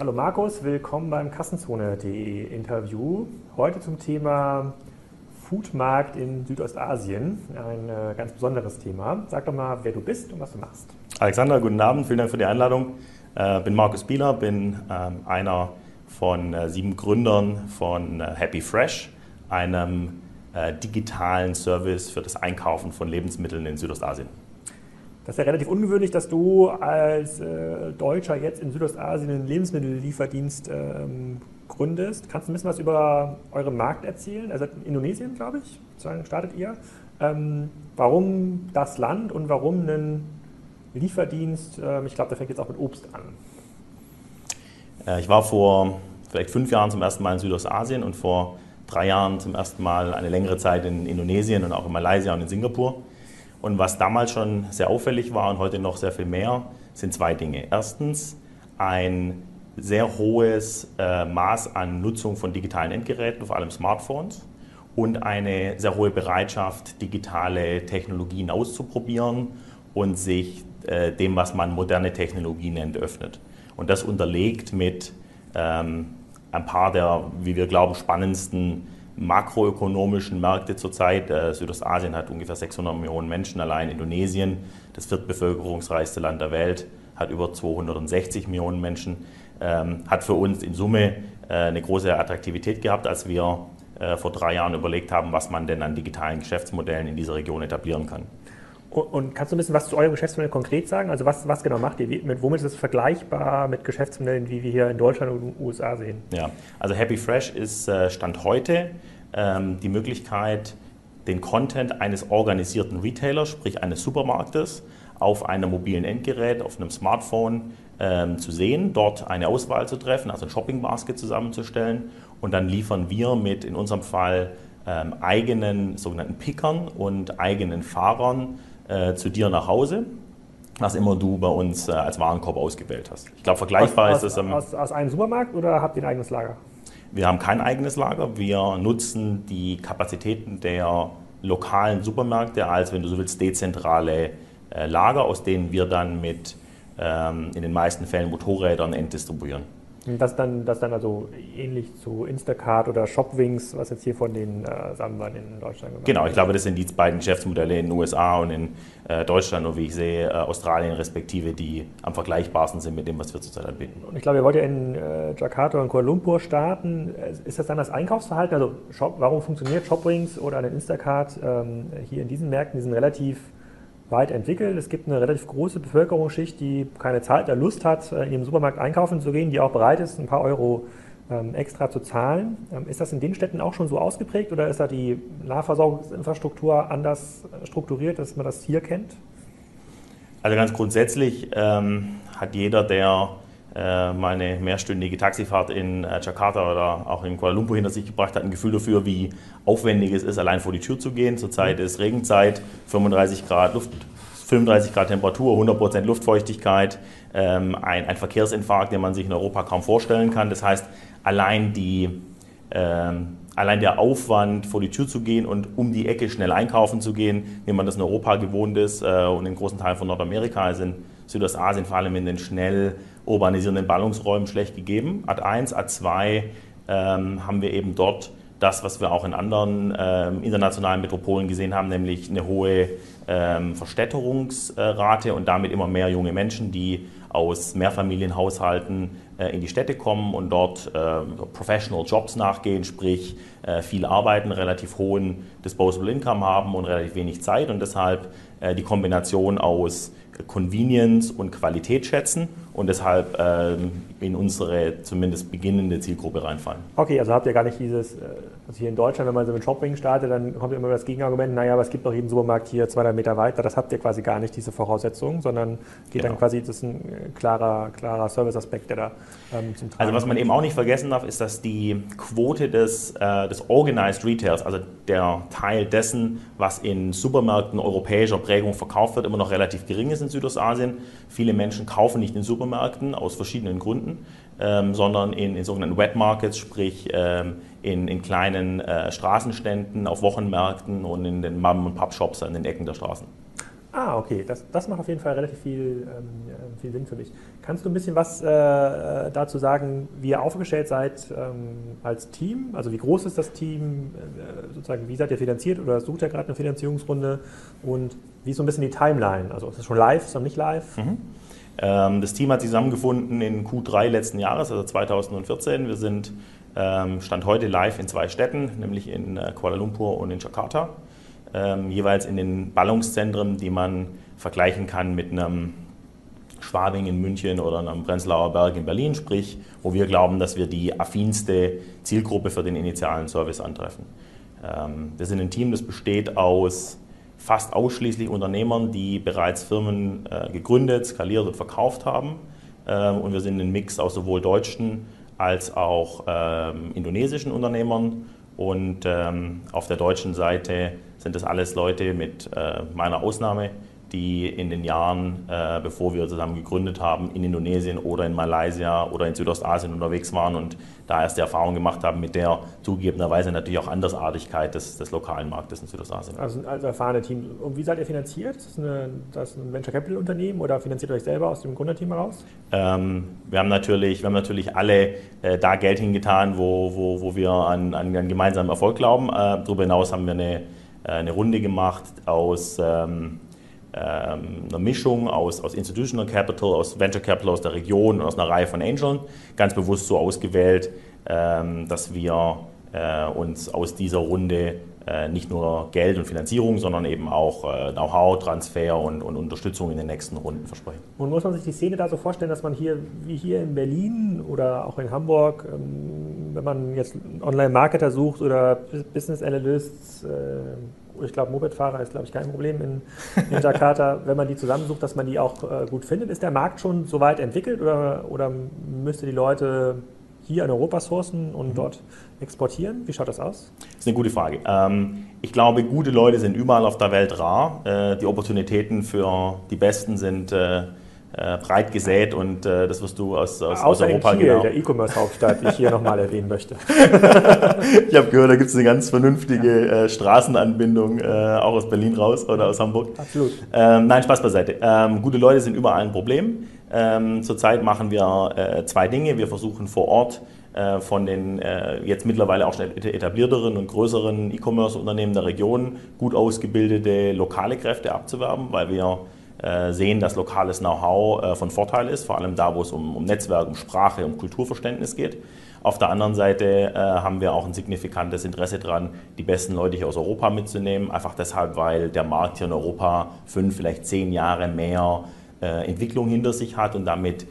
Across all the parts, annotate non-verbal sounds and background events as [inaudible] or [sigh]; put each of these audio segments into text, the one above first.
Hallo Markus, willkommen beim Kassenzone.de Interview. Heute zum Thema Foodmarkt in Südostasien. Ein äh, ganz besonderes Thema. Sag doch mal, wer du bist und was du machst. Alexander, guten Abend, vielen Dank für die Einladung. Äh, bin Markus Bieler, bin ähm, einer von äh, sieben Gründern von Happy Fresh, einem digitalen Service für das Einkaufen von Lebensmitteln in Südostasien. Das ist ja relativ ungewöhnlich, dass du als äh, Deutscher jetzt in Südostasien einen Lebensmittellieferdienst ähm, gründest. Kannst du ein bisschen was über euren Markt erzählen? Also in Indonesien, glaube ich, startet ihr. Ähm, warum das Land und warum einen Lieferdienst? Ähm, ich glaube, der fängt jetzt auch mit Obst an. Äh, ich war vor vielleicht fünf Jahren zum ersten Mal in Südostasien und vor drei Jahren zum ersten Mal eine längere Zeit in Indonesien und auch in Malaysia und in Singapur. Und was damals schon sehr auffällig war und heute noch sehr viel mehr, sind zwei Dinge. Erstens ein sehr hohes äh, Maß an Nutzung von digitalen Endgeräten, vor allem Smartphones, und eine sehr hohe Bereitschaft, digitale Technologien auszuprobieren und sich äh, dem, was man moderne Technologie nennt, öffnet. Und das unterlegt mit ähm, ein paar der, wie wir glauben, spannendsten makroökonomischen Märkte zurzeit. Äh, Südostasien hat ungefähr 600 Millionen Menschen, allein Indonesien, das viertbevölkerungsreichste Land der Welt, hat über 260 Millionen Menschen, ähm, hat für uns in Summe äh, eine große Attraktivität gehabt, als wir äh, vor drei Jahren überlegt haben, was man denn an digitalen Geschäftsmodellen in dieser Region etablieren kann. Und kannst du ein bisschen was zu eurem Geschäftsmodell konkret sagen? Also was, was genau macht ihr? Mit, womit ist es vergleichbar mit Geschäftsmodellen, wie wir hier in Deutschland und den USA sehen? Ja, also Happy Fresh ist äh, Stand heute ähm, die Möglichkeit, den Content eines organisierten Retailers, sprich eines Supermarktes, auf einem mobilen Endgerät, auf einem Smartphone ähm, zu sehen, dort eine Auswahl zu treffen, also ein Shopping Basket zusammenzustellen und dann liefern wir mit in unserem Fall ähm, eigenen sogenannten Pickern und eigenen Fahrern äh, zu dir nach Hause, was immer du bei uns äh, als Warenkorb ausgewählt hast. Ich glaube, vergleichbar aus, ist es. Aus, aus, einem Supermarkt oder habt ihr ein eigenes Lager? Wir haben kein eigenes Lager. Wir nutzen die Kapazitäten der lokalen Supermärkte als, wenn du so willst, dezentrale äh, Lager, aus denen wir dann mit ähm, in den meisten Fällen Motorrädern entdistribuieren. Das dann, das dann also ähnlich zu Instacart oder Shopwings, was jetzt hier von den äh, Sambern in Deutschland gemacht Genau, ich glaube, das sind die beiden Geschäftsmodelle in den USA und in äh, Deutschland und wie ich sehe, äh, Australien respektive, die am vergleichbarsten sind mit dem, was wir zurzeit anbieten. Und ich glaube, ihr wollt ja in äh, Jakarta und Kuala Lumpur starten. Ist das dann das Einkaufsverhalten? Also Shop, warum funktioniert Shopwings oder ein Instacart ähm, hier in diesen Märkten? Die sind relativ weit entwickelt. Es gibt eine relativ große Bevölkerungsschicht, die keine Zeit oder Lust hat, äh, in den Supermarkt einkaufen zu gehen, die auch bereit ist, ein paar Euro ähm, extra zu zahlen. Ähm, ist das in den Städten auch schon so ausgeprägt oder ist da die Nahversorgungsinfrastruktur anders äh, strukturiert, dass man das hier kennt? Also ganz grundsätzlich ähm, hat jeder, der mal eine mehrstündige Taxifahrt in äh, Jakarta oder auch in Kuala Lumpur hinter sich gebracht hat, ein Gefühl dafür, wie aufwendig es ist, allein vor die Tür zu gehen. Zurzeit ist Regenzeit, 35 Grad Luft, 35 Grad Temperatur, 100% Luftfeuchtigkeit, ähm, ein, ein, Verkehrsinfarkt, den man sich in Europa kaum vorstellen kann. Das heißt, allein, die, ähm, allein der Aufwand, vor die Tür zu gehen und um die Ecke schnell einkaufen zu gehen, wie man das in Europa gewohnt ist äh, und in großen Teilen von Nordamerika, also in Südostasien, vor allem in den schnell urbanisierenden Ballungsräumen schlecht gegeben. Ad 1, Ad 2 ähm, haben wir eben dort das, was wir auch in anderen ähm, internationalen Metropolen gesehen haben, nämlich eine hohe ähm, Verstädterungsrate und damit immer mehr junge Menschen, die aus Mehrfamilienhaushalten äh, in die Städte kommen und dort äh, Professional Jobs nachgehen, sprich äh, viel arbeiten, relativ hohen Disposable Income haben und relativ wenig Zeit und deshalb äh, die Kombination aus Convenience und Qualität schätzen und deshalb ähm, in unsere zumindest beginnende Zielgruppe reinfallen. Okay, also habt ihr gar nicht dieses, äh, also hier in Deutschland, wenn man so mit Shopping startet, dann kommt immer das Gegenargument, naja, aber es gibt doch jeden Supermarkt hier 200 Meter weiter, das habt ihr quasi gar nicht, diese Voraussetzungen, sondern geht genau. dann quasi, das ist ein äh, klarer, klarer Serviceaspekt, der da ähm, zum Tragen Also was man eben auch nicht vergessen darf, ist, dass die Quote des, äh, des Organized Retails, also der Teil dessen, was in Supermärkten europäischer Prägung verkauft wird, immer noch relativ gering ist in Südostasien. Viele Menschen kaufen nicht in Supermärkten aus verschiedenen Gründen, ähm, sondern in, in, sogenannten Wet Markets, sprich ähm, in, in, kleinen äh, Straßenständen, auf Wochenmärkten und in den Mom- und Pub-Shops an den Ecken der Straßen. Ah, okay, das, das macht auf jeden Fall relativ viel, ähm, äh, viel Sinn für mich. Kannst du ein bisschen was äh, äh, dazu sagen, wie ihr aufgestellt seid ähm, als Team? Also wie groß ist das Team? Äh, sozusagen, wie seid ihr finanziert oder sucht ihr gerade eine Finanzierungsrunde? Und wie ist so ein bisschen die Timeline? Also ist es schon live, ist noch nicht live? Mhm. Ähm, das Team hat sich zusammengefunden in Q3 letzten Jahres, also 2014. Wir sind ähm, Stand heute live in zwei Städten, nämlich in äh, Kuala Lumpur und in Jakarta ähm, jeweils in den Ballungszentren, die man vergleichen kann mit einem Schwabing in München oder einem Prenzlauer Berg in Berlin, sprich, wo wir glauben, dass wir die affinste Zielgruppe für den initialen Service antreffen. Ähm, wir sind ein Team, das besteht aus fast ausschließlich Unternehmern, die bereits Firmen äh, gegründet, skaliert und verkauft haben. Ähm, und wir sind ein Mix aus sowohl deutschen als auch ähm, indonesischen Unternehmern. Und ähm, auf der deutschen Seite sind das alles Leute mit äh, meiner Ausnahme, die in den Jahren, äh, bevor wir zusammen gegründet haben, in Indonesien oder in Malaysia oder in Südostasien unterwegs waren und da erst die Erfahrung gemacht haben mit der zugegebenerweise natürlich auch Andersartigkeit des, des lokalen Marktes in Südostasien. Also als erfahrene Team. Und wie seid ihr finanziert? Ist das, eine, das ein Venture Capital Unternehmen oder finanziert ihr euch selber aus dem Gründerteam heraus? Ähm, wir, haben natürlich, wir haben natürlich alle äh, da Geld hingetan, wo, wo, wo wir an, an, an gemeinsamen Erfolg glauben. Äh, darüber hinaus haben wir eine eine Runde gemacht aus ähm, ähm, einer Mischung aus, aus Institutional Capital, aus Venture Capital aus der Region und aus einer Reihe von Angeln, ganz bewusst so ausgewählt, ähm, dass wir äh, uns aus dieser Runde äh, nicht nur Geld und Finanzierung, sondern eben auch äh, Know-how, Transfer und, und, Unterstützung in den nächsten Runden versprechen. Und muss man sich die Szene da so vorstellen, dass man hier, wie hier in Berlin oder auch in Hamburg, ähm, wenn man jetzt Online-Marketer sucht oder Business Analysts, ich glaube, Mopedfahrer ist, glaube ich, kein Problem in, in Jakarta, [laughs] wenn man die zusammensucht, dass man die auch gut findet. Ist der Markt schon so weit entwickelt oder, oder müsste die Leute hier in Europa sourcen und mhm. dort exportieren? Wie schaut das aus? Das ist eine gute Frage. Ähm, ich glaube, gute Leute sind überall auf der Welt rar. Äh, die Opportunitäten für die Besten sind äh, äh, breit gesät und das wirst du aus, aus, aus Europa Kiel, genau. der E-Commerce-Hauptstadt, die ich hier nochmal erwähnen möchte. [laughs] ich habe gehört, da gibt es eine ganz vernünftige ja. Straßenanbindung, auch aus Berlin raus oder aus Hamburg. Absolut. Ähm, nein, Spaß beiseite. Ähm, gute Leute sind überall ein Problem. Ähm, zurzeit machen wir äh, zwei Dinge. Wir versuchen vor Ort äh, von den äh, jetzt mittlerweile auch schon etablierteren und größeren E-Commerce-Unternehmen der Region gut ausgebildete lokale Kräfte abzuwerben, weil wir äh, sehen, dass lokales Know-how äh, von Vorteil ist, vor allem da, wo es um, um Netzwerk, um Sprache, um Kulturverständnis geht. Auf der anderen Seite äh, haben wir auch ein signifikantes Interesse daran, die besten Leute hier aus Europa mitzunehmen, einfach deshalb, weil der Markt hier in Europa fünf, vielleicht zehn Jahre mehr äh, Entwicklung hinter sich hat und damit äh,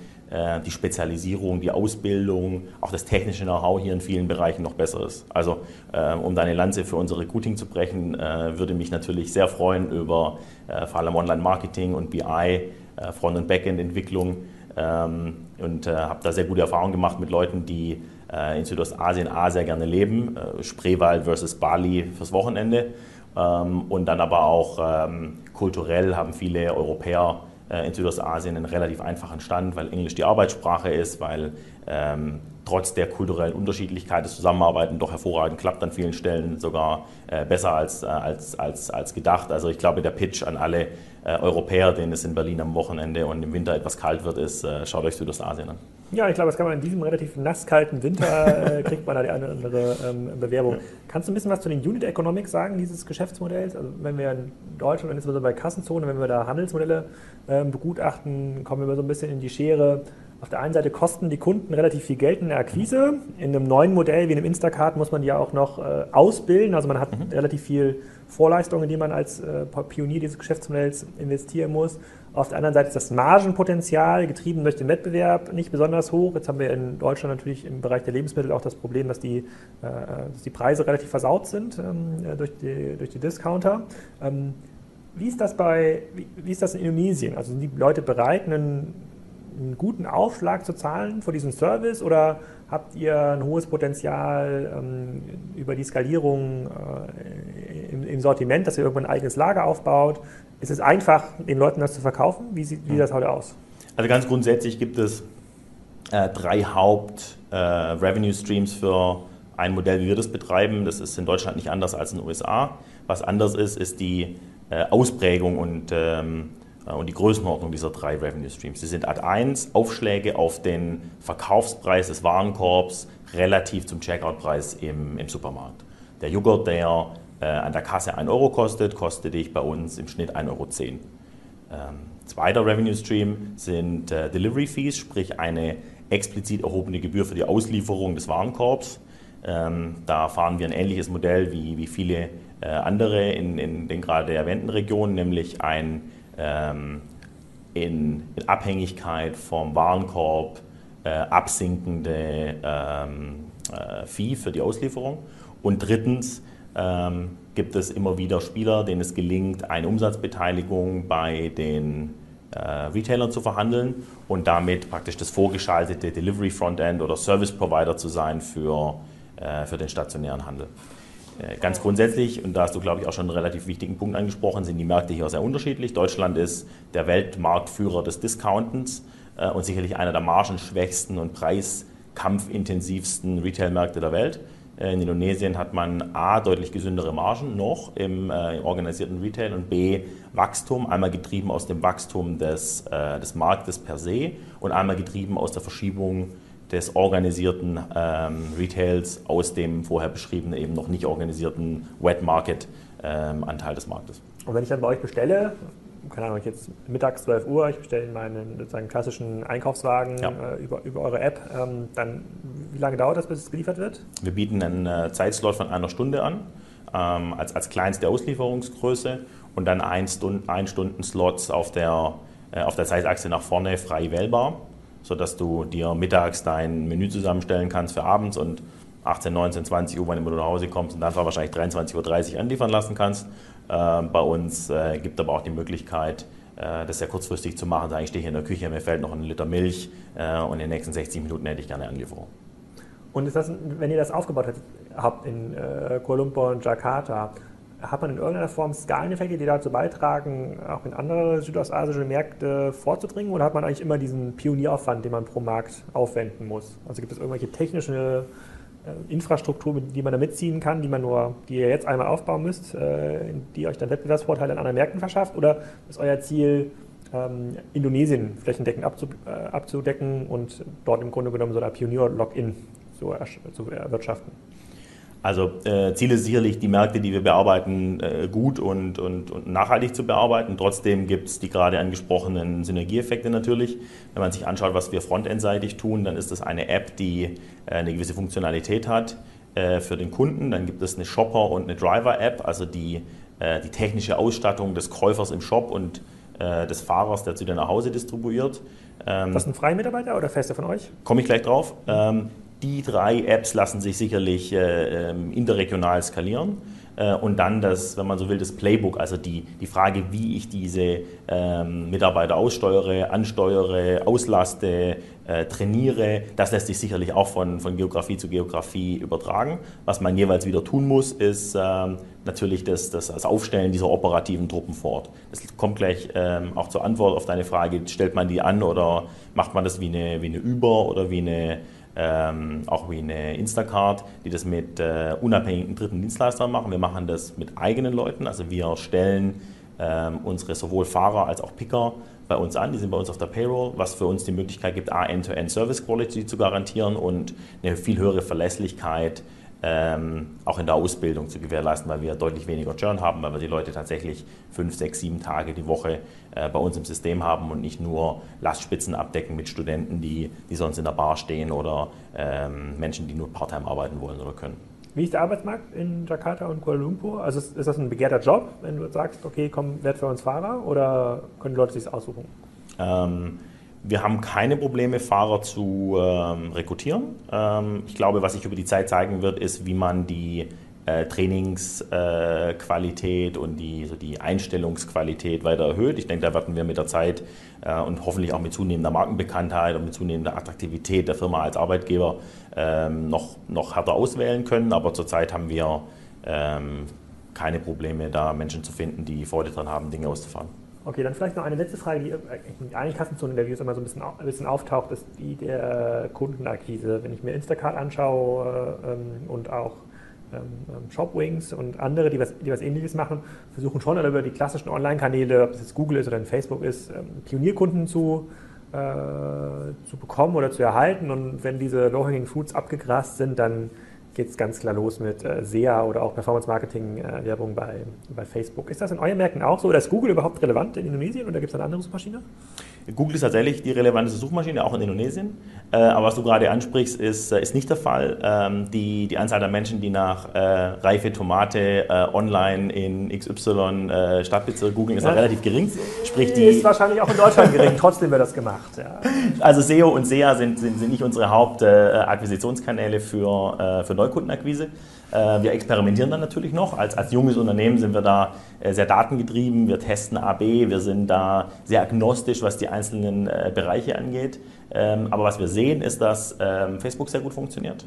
die Spezialisierung, die Ausbildung, auch das technische Know-how hier in vielen Bereichen noch besser ist. Also äh, um deine Lanze für unser Recruiting zu brechen, würde mich natürlich sehr freuen über vor allem Online-Marketing und BI, Front- und Backend-Entwicklung ähm, und habe da sehr gute Erfahrungen gemacht mit Leuten, die in Südostasien A sehr gerne leben, Spreewald versus Bali fürs Wochenende ähm, und dann aber auch ähm, kulturell haben viele Europäer äh, in Südostasien einen relativ einfachen Stand, weil Englisch die Arbeitssprache ist, weil ähm, trotz der kulturellen Unterschiedlichkeit das Zusammenarbeiten doch hervorragend klappt an vielen Stellen, sogar äh, besser als, äh, als, als, als gedacht. Also ich glaube, der Pitch an alle äh, Europäer, denen es in Berlin am Wochenende und im Winter etwas kalt wird, ist, äh, schaut euch Südostasien an. Ja, ich glaube, das kann man in diesem relativ nasskalten Winter, äh, kriegt man da die eine oder andere ähm, Bewerbung. Ja. Kannst du ein bisschen was zu den Unit Economics sagen, dieses Geschäftsmodells? Also wenn wir in Deutschland, wenn jetzt bei Kassenzone, wenn wir da Handelsmodelle ähm, begutachten, kommen wir so ein bisschen in die Schere auf der einen Seite kosten die Kunden relativ viel Geld in der Akquise. In einem neuen Modell wie in einem Instacart muss man die ja auch noch äh, ausbilden. Also man hat mhm. relativ viel Vorleistungen, in die man als äh, Pionier dieses Geschäftsmodells investieren muss. Auf der anderen Seite ist das Margenpotenzial, getrieben durch den Wettbewerb, nicht besonders hoch. Jetzt haben wir in Deutschland natürlich im Bereich der Lebensmittel auch das Problem, dass die, äh, dass die Preise relativ versaut sind ähm, äh, durch, die, durch die Discounter. Ähm, wie ist das bei, wie, wie, ist das in Indonesien? Also sind die Leute bereit, einen einen guten Aufschlag zu zahlen für diesen Service oder habt ihr ein hohes Potenzial ähm, über die Skalierung äh, im, im, Sortiment, dass ihr irgendwann ein eigenes Lager aufbaut? Ist es einfach, den Leuten das zu verkaufen? Wie sieht, wie das heute aus? Also ganz grundsätzlich gibt es äh, drei Haupt-Revenue-Streams äh, für ein Modell, wie wir das betreiben. Das ist in Deutschland nicht anders als in den USA. Was anders ist, ist die äh, Ausprägung und, ähm, äh, und die Größenordnung dieser drei Revenue Streams. Sie sind Ad 1 Aufschläge auf den Verkaufspreis des Warenkorbs relativ zum Checkout-Preis im, im Supermarkt. Der Joghurt, der äh, an der Kasse 1 Euro kostet, kostet dich bei uns im Schnitt 1,10 Euro. Ähm, zweiter Revenue Stream sind äh, Delivery Fees, sprich eine explizit erhobene Gebühr für die Auslieferung des Warenkorbs. Ähm, da fahren wir ein ähnliches Modell wie, wie viele äh, andere in, in, den gerade erwähnten Regionen, nämlich ein ähm, in, in, Abhängigkeit vom Warenkorb äh, absinkende ähm, äh, Fee für die Auslieferung. Und drittens ähm, gibt es immer wieder Spieler, denen es gelingt, eine Umsatzbeteiligung bei den äh, Retailern zu verhandeln und damit praktisch das vorgeschaltete Delivery Frontend oder Service Provider zu sein für, äh, für den stationären Handel. Äh, ganz grundsätzlich, und da hast du, glaube ich, auch schon einen relativ wichtigen Punkt angesprochen, sind die Märkte hier sehr unterschiedlich. Deutschland ist der Weltmarktführer des Discountens äh, und sicherlich einer der margenschwächsten und preiskampfintensivsten Retailmärkte der Welt. Äh, in Indonesien hat man A, deutlich gesündere Margen noch im, äh, organisierten Retail und B, Wachstum, einmal getrieben aus dem Wachstum des, äh, des Marktes per se und einmal getrieben aus der Verschiebung des organisierten ähm, Retails aus dem vorher beschriebenen, eben noch nicht organisierten Wet Market ähm, Anteil des Marktes. Und wenn ich dann bei euch bestelle, keine Ahnung, jetzt mittags 12 Uhr, ich bestelle meinen sozusagen klassischen Einkaufswagen ja. äh, über, über eure App, ähm, dann wie lange dauert das, bis es geliefert wird? Wir bieten einen äh, Zeitslot von einer Stunde an, ähm, als, als kleinste Auslieferungsgröße und dann ein, Stund, ein Stunden Slots auf der, äh, auf der Zeitachse nach vorne frei wählbar, sodass du dir mittags dein Menü zusammenstellen kannst für abends und 18, 19, 20 Uhr, wann du nach Hause kommst und dann wahrscheinlich 23.30 Uhr anliefern lassen kannst. Äh, bei uns äh, gibt aber auch die Möglichkeit, äh, das sehr kurzfristig zu machen. Sagen, ich stehe hier in der Küche, mir fällt noch ein Liter Milch und in den nächsten 60 Minuten hätte ich gerne Anlieferung. Und das, wenn ihr das aufgebaut habt in Kuala Lumpur und Jakarta, hat man in irgendeiner Form Skaleneffekte, die dazu beitragen, auch in andere südostasische Märkte vorzudringen? Oder hat man eigentlich immer diesen Pionieraufwand, den man pro Markt aufwenden muss? Also gibt es irgendwelche technische äh, Infrastruktur, die man da mitziehen kann, die man nur, die ihr jetzt einmal aufbauen müsst, äh, die euch dann Wettbewerbsvorteile an anderen Märkten verschafft? Oder ist euer Ziel, ähm, Indonesien flächendeckend äh, abzudecken und dort im Grunde genommen so ein Pionier-Login zu erwirtschaften? Also äh, Ziel ist sicherlich, die Märkte, die wir bearbeiten, äh, gut und, und, und, nachhaltig zu bearbeiten. Trotzdem gibt es die gerade angesprochenen Synergieeffekte natürlich. Wenn man sich anschaut, was wir frontendseitig tun, dann ist das eine App, die äh, eine gewisse Funktionalität hat äh, für den Kunden. Dann gibt es eine Shopper- und eine Driver-App, also die, äh, die technische Ausstattung des Käufers im Shop und äh, des Fahrers, der zu dir nach Hause distribuiert. Ähm, das sind freie Mitarbeiter oder Feste von euch? Komme ich gleich drauf. Ähm, die drei Apps lassen sich sicherlich äh, ähm, interregional skalieren. Äh, und dann das, wenn man so will, das Playbook, also die, die Frage, wie ich diese ähm, Mitarbeiter aussteuere, ansteuere, auslaste, äh, trainiere, das lässt sich sicherlich auch von, von Geografie zu Geografie übertragen. Was man jeweils wieder tun muss, ist ähm, natürlich das, das, das Aufstellen dieser operativen Truppen vor Ort. Das kommt gleich ähm, auch zur Antwort auf deine Frage, stellt man die an oder macht man das wie eine, wie eine Über- oder wie eine ähm, auch wie eine Instacart, die das mit äh, unabhängigen dritten Dienstleistern machen. Wir machen das mit eigenen Leuten, also wir stellen ähm, unsere sowohl Fahrer als auch Picker bei uns an, die sind bei uns auf der Payroll, was für uns die Möglichkeit gibt, A, End-to-End Service Quality zu garantieren und eine viel höhere Verlässlichkeit ähm, auch in der Ausbildung zu gewährleisten, weil wir deutlich weniger Churn haben, weil wir die Leute tatsächlich fünf, sechs, sieben Tage die Woche äh, bei uns im System haben und nicht nur Lastspitzen abdecken mit Studenten, die, die sonst in der Bar stehen oder ähm, Menschen, die nur Part-Time arbeiten wollen oder können. Wie ist der Arbeitsmarkt in Jakarta und Kuala Lumpur? Also ist, ist das ein begehrter Job, wenn du sagst, okay, komm, werd für uns Fahrer oder können Leute sich aussuchen? Ähm, wir haben keine Probleme, Fahrer zu ähm, rekrutieren. Ähm, ich glaube, was sich über die Zeit zeigen wird, ist, wie man die äh, Trainingsqualität äh, und die, so die Einstellungsqualität weiter erhöht. Ich denke, da werden wir mit der Zeit äh, und hoffentlich auch mit zunehmender Markenbekanntheit und mit zunehmender Attraktivität der Firma als Arbeitgeber ähm, noch, noch härter auswählen können. Aber zurzeit haben wir ähm, keine Probleme, da Menschen zu finden, die Freude daran haben, Dinge auszufahren. Okay, dann vielleicht noch eine letzte Frage, die in allen Kassenzone-Interviews immer so ein bisschen, ein bisschen, auftaucht, ist die der Kundenakquise. Wenn ich mir Instacart anschaue ähm, und auch ähm, ähm, Shopwings und andere, die was, die was ähnliches machen, versuchen schon über die klassischen Online-Kanäle, ob es jetzt Google ist oder ein Facebook ist, ähm, Pionierkunden zu, äh, zu bekommen oder zu erhalten. Und wenn diese Low-Hanging Fruits abgegrast sind, dann geht es ganz klar los mit äh, SEA oder auch Performance-Marketing-Werbung äh, bei, bei Facebook. Ist das in euren Märkten auch so? Oder ist Google überhaupt relevant in Indonesien oder gibt es eine andere Suchmaschine? Google ist tatsächlich die relevanteste Suchmaschine, auch in Indonesien. Äh, aber was du gerade ansprichst, ist, äh, ist nicht der Fall. Ähm, die, die Anzahl der Menschen, die nach äh, reife Tomate äh, online in XY äh, Stadtbezirk googeln, ist ja. relativ gering. Sprich, die ist wahrscheinlich auch in Deutschland gering, trotzdem wird das gemacht. Ja. [laughs] Also SEO und SEA sind, sind, sind nicht unsere Hauptakquisitionskanäle für, für Neukundenakquise. Wir experimentieren dann natürlich noch. Als, als junges Unternehmen sind wir da sehr datengetrieben. Wir testen AB, wir sind da sehr agnostisch, was die einzelnen Bereiche angeht. Ähm, aber was wir sehen, ist, dass ähm, Facebook sehr gut funktioniert.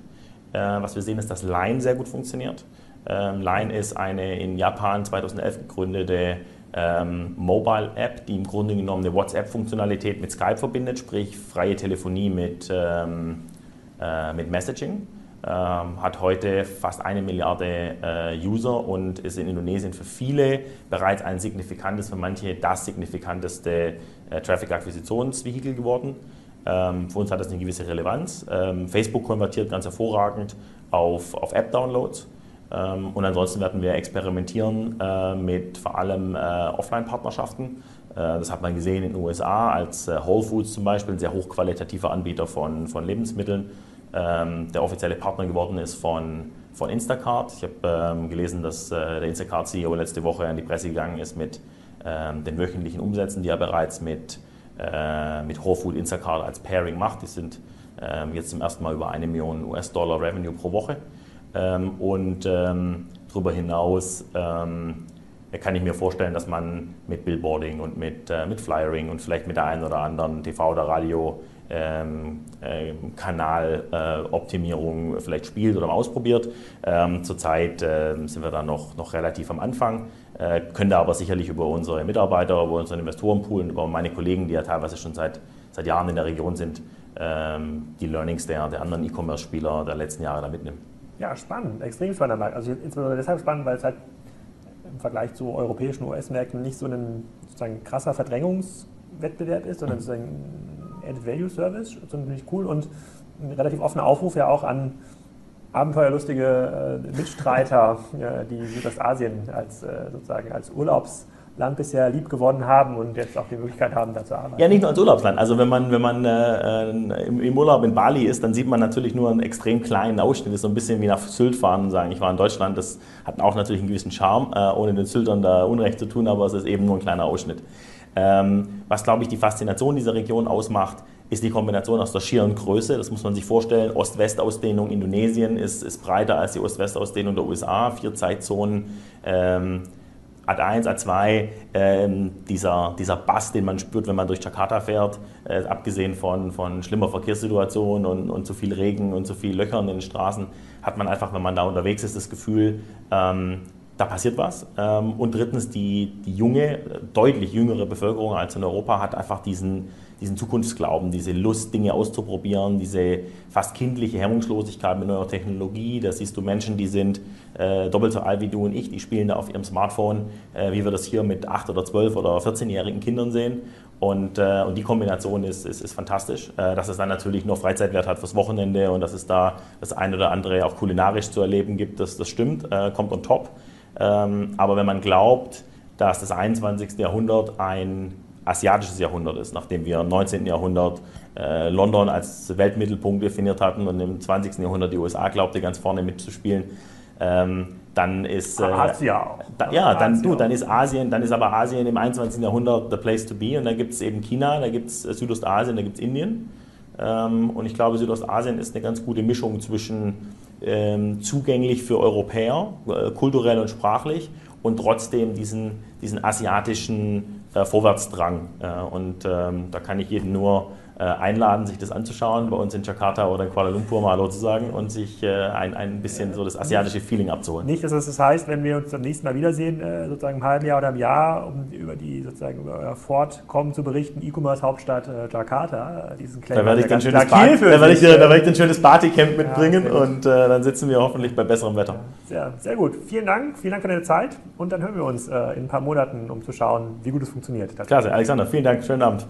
Äh, was wir sehen, ist, dass Line sehr gut funktioniert. Ähm, Line ist eine in Japan 2011 gegründete Mobile-App, die im Grunde genommen eine WhatsApp-Funktionalität mit Skype verbindet, sprich freie Telefonie mit, äh, mit Messaging. Ähm, hat heute fast eine Milliarde äh, User und ist in Indonesien für viele bereits ein signifikantes, für manche das signifikanteste äh, Traffic-Akquisitionsvehikel geworden. Ähm, für uns hat das eine gewisse Relevanz. Ähm, Facebook konvertiert ganz hervorragend auf, auf App-Downloads. Und ansonsten werden wir experimentieren äh, mit vor allem Offline-Partnerschaften. Das hat man gesehen in den USA, als Whole Foods zum Beispiel, ein sehr hochqualitativer Anbieter von, von Lebensmitteln, ähm, der offizielle Partner geworden ist von, von Instacart. Ich habe ähm, gelesen, dass äh, der Instacart-CEO letzte Woche an die Presse gegangen ist mit ähm, den wöchentlichen Umsätzen, die er bereits mit äh, mit Whole Food Instacart als Pairing macht. Die sind ähm, jetzt zum ersten Mal über eine Million US-Dollar Revenue pro Woche. Ähm, und ähm, darüber hinaus ähm, kann ich mir vorstellen, dass man mit Billboarding und mit, äh, mit Flyering und vielleicht mit der einen oder anderen TV- oder Radio ähm, äh, Kanaloptimierung äh, vielleicht spielt oder ausprobiert. Ähm, zurzeit äh, sind wir da noch, noch relativ am Anfang, äh, können da aber sicherlich über unsere Mitarbeiter, über unseren Investorenpool und über meine Kollegen, die ja teilweise schon seit, seit Jahren in der Region sind, ähm, die Learnings der, der anderen E-Commerce-Spieler der letzten Jahre da mitnehmen. Ja, spannend, extrem spannender Markt. Also insbesondere deshalb spannend, weil es halt im Vergleich zu europäischen US-Märkten nicht so ein sozusagen krasser Verdrängungswettbewerb ist, sondern sozusagen Added Value Service, ziemlich cool und ein relativ offener Aufruf ja auch an abenteuerlustige äh, Mitstreiter, [laughs] äh, die Südostasien als äh, sozusagen als Urlaubsland bisher lieb gewonnen haben und jetzt auch die Möglichkeit haben, da zu arbeiten. Ja, nicht nur als Urlaubsland. Also wenn man, wenn man äh, im, im, Urlaub in Bali ist, dann sieht man natürlich nur einen extrem kleinen Ausschnitt. Das ist so ein bisschen wie nach Sylt fahren und sagen, ich war in Deutschland. Das hat auch natürlich einen gewissen Charme, äh, ohne den Syltern da Unrecht zu tun, aber es ist eben nur ein kleiner Ausschnitt. Ähm, was, glaube ich, die Faszination dieser Region ausmacht, ist die Kombination aus der schieren Größe. Das muss man sich vorstellen. Ost-West-Ausdehnung Indonesien ist, ist breiter als die Ost-West-Ausdehnung der USA. Vier Zeitzonen. Ähm, AD1, A2, ähm, dieser, dieser Bass, den man spürt, wenn man durch Jakarta fährt, äh, abgesehen von, von schlimmer Verkehrssituation und, und zu viel Regen und zu viel Löchern in den Straßen, hat man einfach, wenn man da unterwegs ist, das Gefühl, ähm, da passiert was. Ähm, und drittens, die, die junge, deutlich jüngere Bevölkerung als in Europa hat einfach diesen, diesen Zukunftsglauben, diese Lust, Dinge auszuprobieren, diese fast kindliche Hemmungslosigkeit mit neuer Technologie. Da siehst du Menschen, die sind äh, doppelt so alt wie du und ich, die spielen da auf ihrem Smartphone, äh, wie wir das hier mit 8 oder 12 oder 14-jährigen Kindern sehen. Und, äh, und die Kombination ist, ist, ist fantastisch, äh, dass es dann natürlich noch Freizeitwert hat fürs Wochenende und dass es da das eine oder andere auch kulinarisch zu erleben gibt, das, das stimmt, äh, kommt on top. Ähm, aber wenn man glaubt, dass das 21. Jahrhundert ein asiatisches Jahrhundert ist, nachdem wir im 19. Jahrhundert äh, London als Weltmittelpunkt definiert hatten und im 20. Jahrhundert die USA glaubte, ganz vorne mitzuspielen, ähm, dann ist äh, Asia. Da, ja, dann, du, dann ist Asien, dann ist aber Asien im 21. Jahrhundert the place to be und dann gibt es eben China, da gibt es Südostasien, da gibt es Indien. Ähm, und ich glaube, Südostasien ist eine ganz gute Mischung zwischen ähm, zugänglich für Europäer, äh, kulturell und sprachlich, und trotzdem diesen, diesen asiatischen äh, Vorwärtsdrang. Äh, und ähm, da kann ich jedem nur äh, einladen, sich das anzuschauen, bei uns in Jakarta oder in Kuala Lumpur mal Hallo zu sagen und sich äh, ein, ein bisschen so das asiatische Feeling abzuholen. Nicht, dass das heißt, wenn wir uns am nächsten Mal wiedersehen, äh, sozusagen im halben Jahr oder im Jahr, um über die sozusagen über euer Fortkommen zu berichten, E-Commerce-Hauptstadt Jakarta, diesen Claim. Da werde ich, schönes da werde ich, da werde ich ein schönes Partycamp mitbringen ja, und äh, dann sitzen wir hoffentlich bei besserem Wetter. Sehr, sehr gut. Vielen Dank, vielen Dank für deine Zeit und dann hören wir uns äh, in ein paar Monaten, um zu schauen, wie gut es funktioniert. Klasse, Alexander, vielen Dank, schönen Abend.